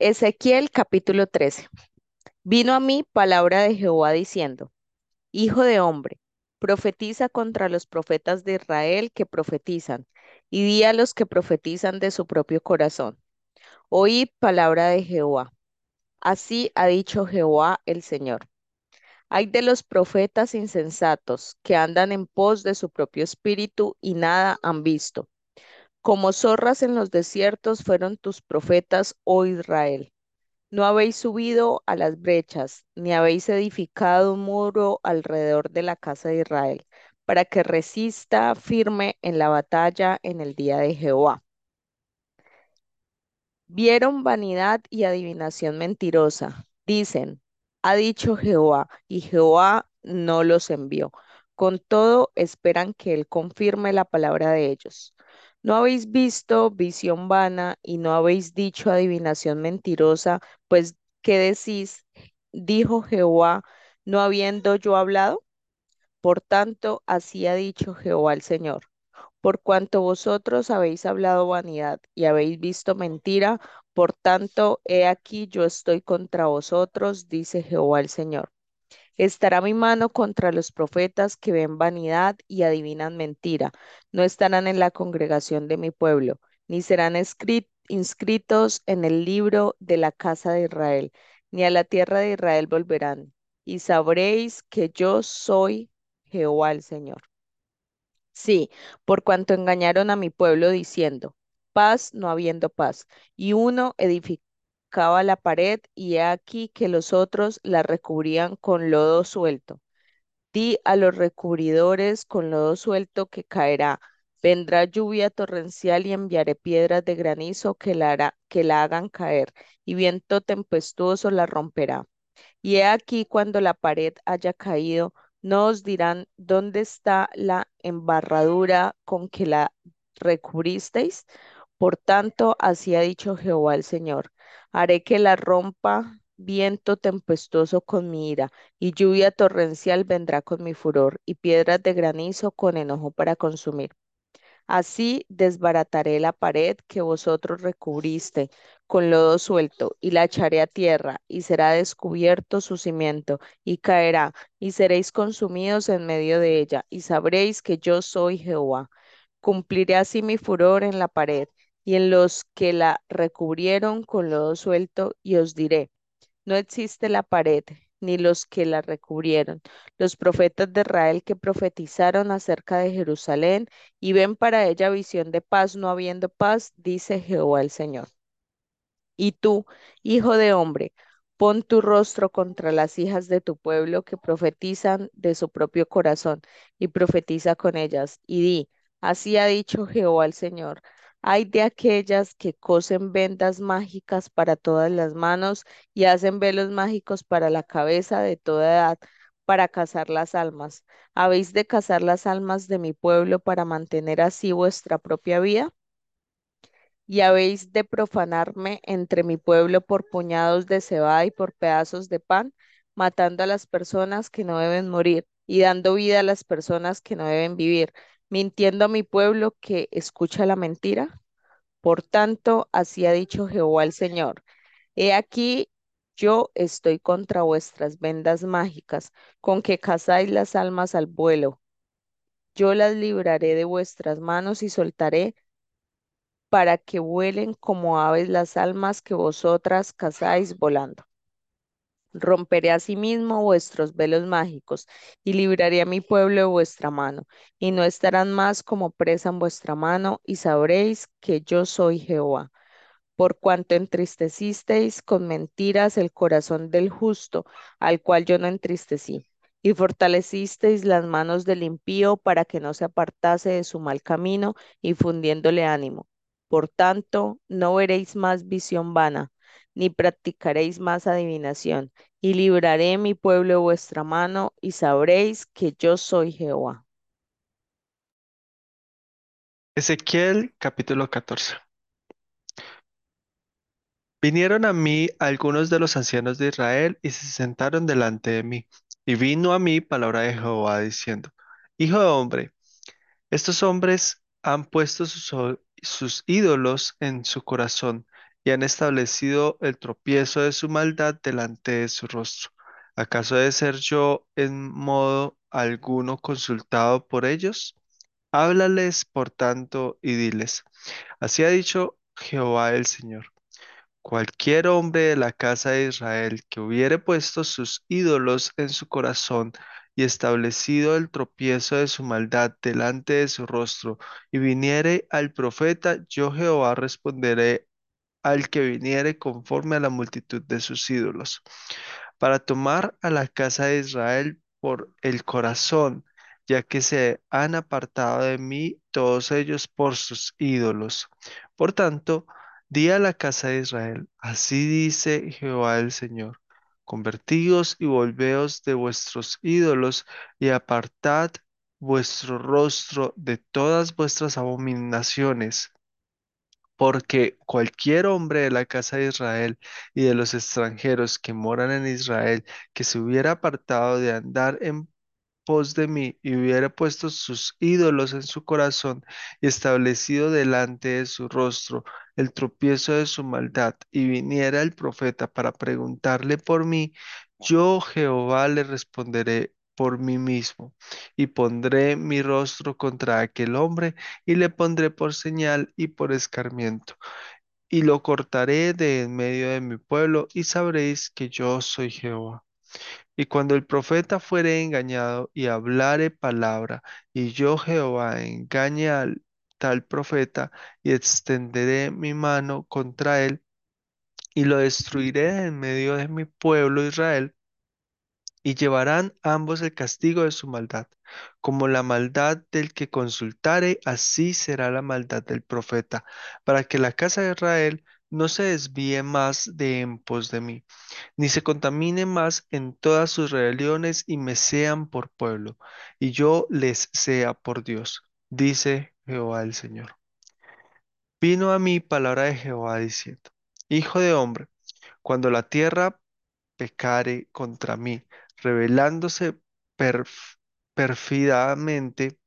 Ezequiel capítulo 13. Vino a mí palabra de Jehová diciendo, Hijo de hombre, profetiza contra los profetas de Israel que profetizan, y di a los que profetizan de su propio corazón. Oíd palabra de Jehová. Así ha dicho Jehová el Señor. Hay de los profetas insensatos que andan en pos de su propio espíritu y nada han visto. Como zorras en los desiertos fueron tus profetas, oh Israel. No habéis subido a las brechas, ni habéis edificado un muro alrededor de la casa de Israel, para que resista firme en la batalla en el día de Jehová. Vieron vanidad y adivinación mentirosa. Dicen, ha dicho Jehová, y Jehová no los envió. Con todo, esperan que Él confirme la palabra de ellos. ¿No habéis visto visión vana y no habéis dicho adivinación mentirosa? Pues, ¿qué decís? Dijo Jehová, no habiendo yo hablado. Por tanto, así ha dicho Jehová el Señor. Por cuanto vosotros habéis hablado vanidad y habéis visto mentira, por tanto, he aquí yo estoy contra vosotros, dice Jehová el Señor. Estará mi mano contra los profetas que ven vanidad y adivinan mentira. No estarán en la congregación de mi pueblo, ni serán inscritos en el libro de la casa de Israel, ni a la tierra de Israel volverán. Y sabréis que yo soy Jehová el Señor. Sí, por cuanto engañaron a mi pueblo diciendo, paz no habiendo paz, y uno la pared, y he aquí que los otros la recubrían con lodo suelto. Di a los recubridores con lodo suelto que caerá. Vendrá lluvia torrencial y enviaré piedras de granizo que la, que la hagan caer, y viento tempestuoso la romperá. Y he aquí cuando la pared haya caído, no os dirán dónde está la embarradura con que la recubristeis. Por tanto, así ha dicho Jehová el Señor. Haré que la rompa viento tempestuoso con mi ira, y lluvia torrencial vendrá con mi furor, y piedras de granizo con enojo para consumir. Así desbarataré la pared que vosotros recubriste con lodo suelto, y la echaré a tierra, y será descubierto su cimiento, y caerá, y seréis consumidos en medio de ella, y sabréis que yo soy Jehová. Cumpliré así mi furor en la pared, y en los que la recubrieron con lodo suelto, y os diré, no existe la pared, ni los que la recubrieron, los profetas de Israel que profetizaron acerca de Jerusalén y ven para ella visión de paz, no habiendo paz, dice Jehová el Señor. Y tú, hijo de hombre, pon tu rostro contra las hijas de tu pueblo que profetizan de su propio corazón, y profetiza con ellas, y di, así ha dicho Jehová el Señor. Hay de aquellas que cosen vendas mágicas para todas las manos y hacen velos mágicos para la cabeza de toda edad, para cazar las almas. ¿Habéis de cazar las almas de mi pueblo para mantener así vuestra propia vida? ¿Y habéis de profanarme entre mi pueblo por puñados de cebada y por pedazos de pan, matando a las personas que no deben morir y dando vida a las personas que no deben vivir? Mintiendo a mi pueblo que escucha la mentira? Por tanto, así ha dicho Jehová el Señor. He aquí, yo estoy contra vuestras vendas mágicas, con que cazáis las almas al vuelo. Yo las libraré de vuestras manos y soltaré para que vuelen como aves las almas que vosotras cazáis volando. Romperé asimismo vuestros velos mágicos y libraré a mi pueblo de vuestra mano, y no estarán más como presa en vuestra mano, y sabréis que yo soy Jehová. Por cuanto entristecisteis con mentiras el corazón del justo, al cual yo no entristecí, y fortalecisteis las manos del impío para que no se apartase de su mal camino, y fundiéndole ánimo. Por tanto, no veréis más visión vana ni practicaréis más adivinación, y libraré mi pueblo vuestra mano, y sabréis que yo soy Jehová. Ezequiel capítulo 14. Vinieron a mí algunos de los ancianos de Israel y se sentaron delante de mí. Y vino a mí palabra de Jehová diciendo, Hijo de hombre, estos hombres han puesto sus ídolos en su corazón y han establecido el tropiezo de su maldad delante de su rostro. ¿Acaso de ser yo en modo alguno consultado por ellos? Háblales, por tanto, y diles, así ha dicho Jehová el Señor. Cualquier hombre de la casa de Israel que hubiere puesto sus ídolos en su corazón y establecido el tropiezo de su maldad delante de su rostro, y viniere al profeta, yo Jehová responderé al que viniere conforme a la multitud de sus ídolos para tomar a la casa de Israel por el corazón, ya que se han apartado de mí todos ellos por sus ídolos. Por tanto, di a la casa de Israel, así dice Jehová el Señor. Convertíos y volveos de vuestros ídolos y apartad vuestro rostro de todas vuestras abominaciones porque cualquier hombre de la casa de Israel y de los extranjeros que moran en Israel, que se hubiera apartado de andar en pos de mí y hubiera puesto sus ídolos en su corazón y establecido delante de su rostro el tropiezo de su maldad, y viniera el profeta para preguntarle por mí, yo Jehová le responderé por mí mismo, y pondré mi rostro contra aquel hombre, y le pondré por señal y por escarmiento, y lo cortaré de en medio de mi pueblo, y sabréis que yo soy Jehová. Y cuando el profeta fuere engañado y hablare palabra, y yo Jehová engañe al tal profeta, y extenderé mi mano contra él, y lo destruiré en medio de mi pueblo Israel, y llevarán ambos el castigo de su maldad. Como la maldad del que consultare, así será la maldad del profeta, para que la casa de Israel no se desvíe más de en pos de mí, ni se contamine más en todas sus rebeliones y me sean por pueblo, y yo les sea por Dios, dice Jehová el Señor. Vino a mí palabra de Jehová diciendo, Hijo de hombre, cuando la tierra pecare contra mí, rebelándose perf- perfidamente,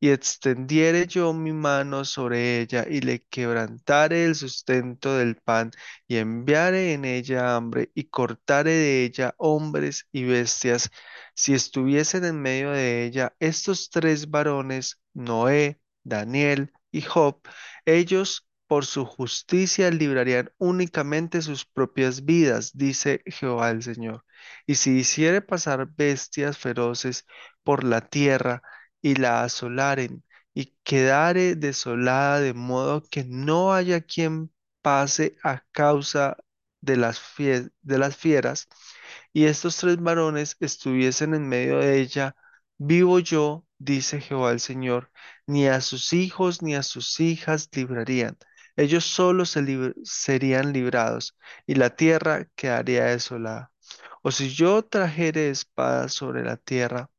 y extendiere yo mi mano sobre ella, y le quebrantare el sustento del pan, y enviare en ella hambre, y cortare de ella hombres y bestias, si estuviesen en medio de ella estos tres varones, Noé, Daniel y Job, ellos por su justicia librarían únicamente sus propias vidas, dice Jehová el Señor. Y si hiciere pasar bestias feroces por la tierra y la asolaren, y quedare desolada de modo que no haya quien pase a causa de las, fieras, y estos tres varones estuviesen en medio de ella, vivo yo, dice Jehová el Señor, ni a sus hijos ni a sus hijas librarían. Ellos solos se serían librados, y la tierra quedaría desolada. O si yo trajere espada sobre la tierra,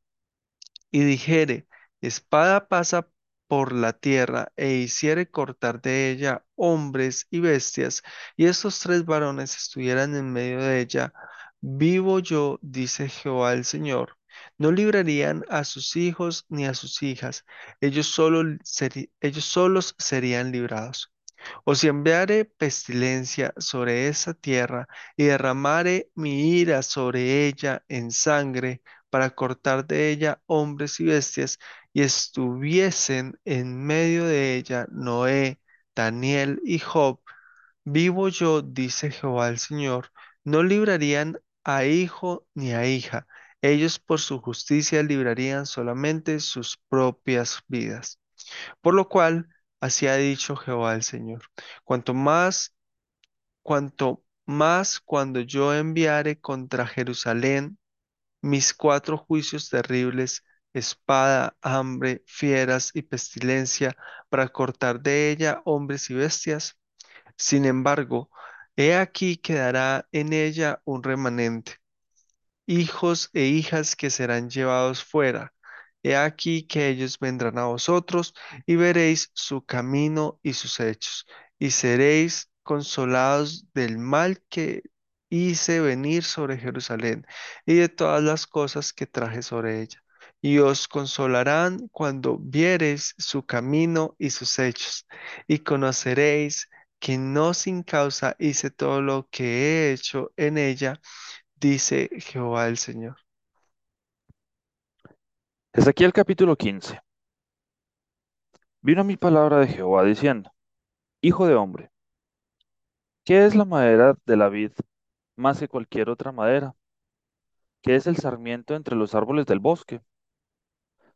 y dijere, espada pasa por la tierra, e hiciere cortar de ella hombres y bestias, y estos tres varones estuvieran en medio de ella, vivo yo, dice Jehová el Señor, no librarían a sus hijos ni a sus hijas, ellos solo ellos solos serían librados. O si enviare pestilencia sobre esa tierra y derramare mi ira sobre ella en sangre para cortar de ella hombres y bestias, y estuviesen en medio de ella Noé, Daniel y Job, vivo yo, dice Jehová el Señor, no librarían a hijo ni a hija, ellos por su justicia librarían solamente sus propias vidas. Por lo cual, así ha dicho Jehová el Señor, cuanto más, cuanto más cuando yo enviare contra Jerusalén mis cuatro juicios terribles, espada, hambre, fieras y pestilencia, para cortar de ella hombres y bestias. Sin embargo, he aquí quedará en ella un remanente hijos e hijas que serán llevados fuera. He aquí que ellos vendrán a vosotros y veréis su camino y sus hechos, y seréis consolados del mal que hice venir sobre Jerusalén y de todas las cosas que traje sobre ella. Y os consolarán cuando viereis su camino y sus hechos, y conoceréis que no sin causa hice todo lo que he hecho en ella, dice Jehová el Señor. Ezequiel capítulo 15. Vino a mi palabra de Jehová diciendo, Hijo de hombre, ¿qué es la madera de la vid más que cualquier otra madera? ¿Qué es el sarmiento entre los árboles del bosque?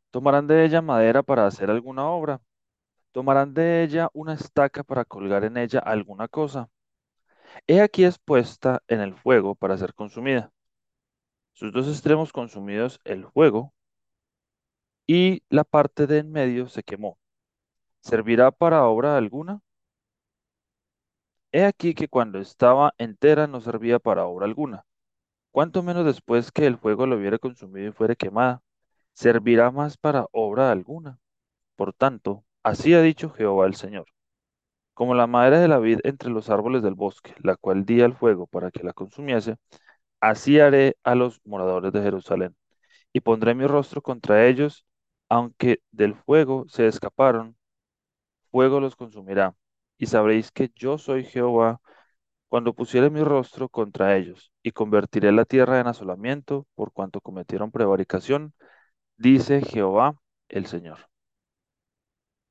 ¿Tomarán de ella madera para hacer alguna obra? ¿Tomarán de ella una estaca para colgar en ella alguna cosa? He aquí es puesta en el fuego para ser consumida. Sus dos extremos consumidos el fuego y la parte de en medio se quemó. ¿Servirá para obra alguna? He aquí que cuando estaba entera no servía para obra alguna. Cuanto menos después que el fuego lo hubiere consumido y fuere quemada, servirá más para obra alguna. Por tanto, así ha dicho Jehová el Señor. Como la madera de la vid entre los árboles del bosque, la cual di al fuego para que la consumiese, así haré a los moradores de Jerusalén, y pondré mi rostro contra ellos, aunque del fuego se escaparon, fuego los consumirá, y sabréis que yo soy Jehová cuando pusiere mi rostro contra ellos, y convertiré la tierra en asolamiento por cuanto cometieron prevaricación, dice Jehová el Señor.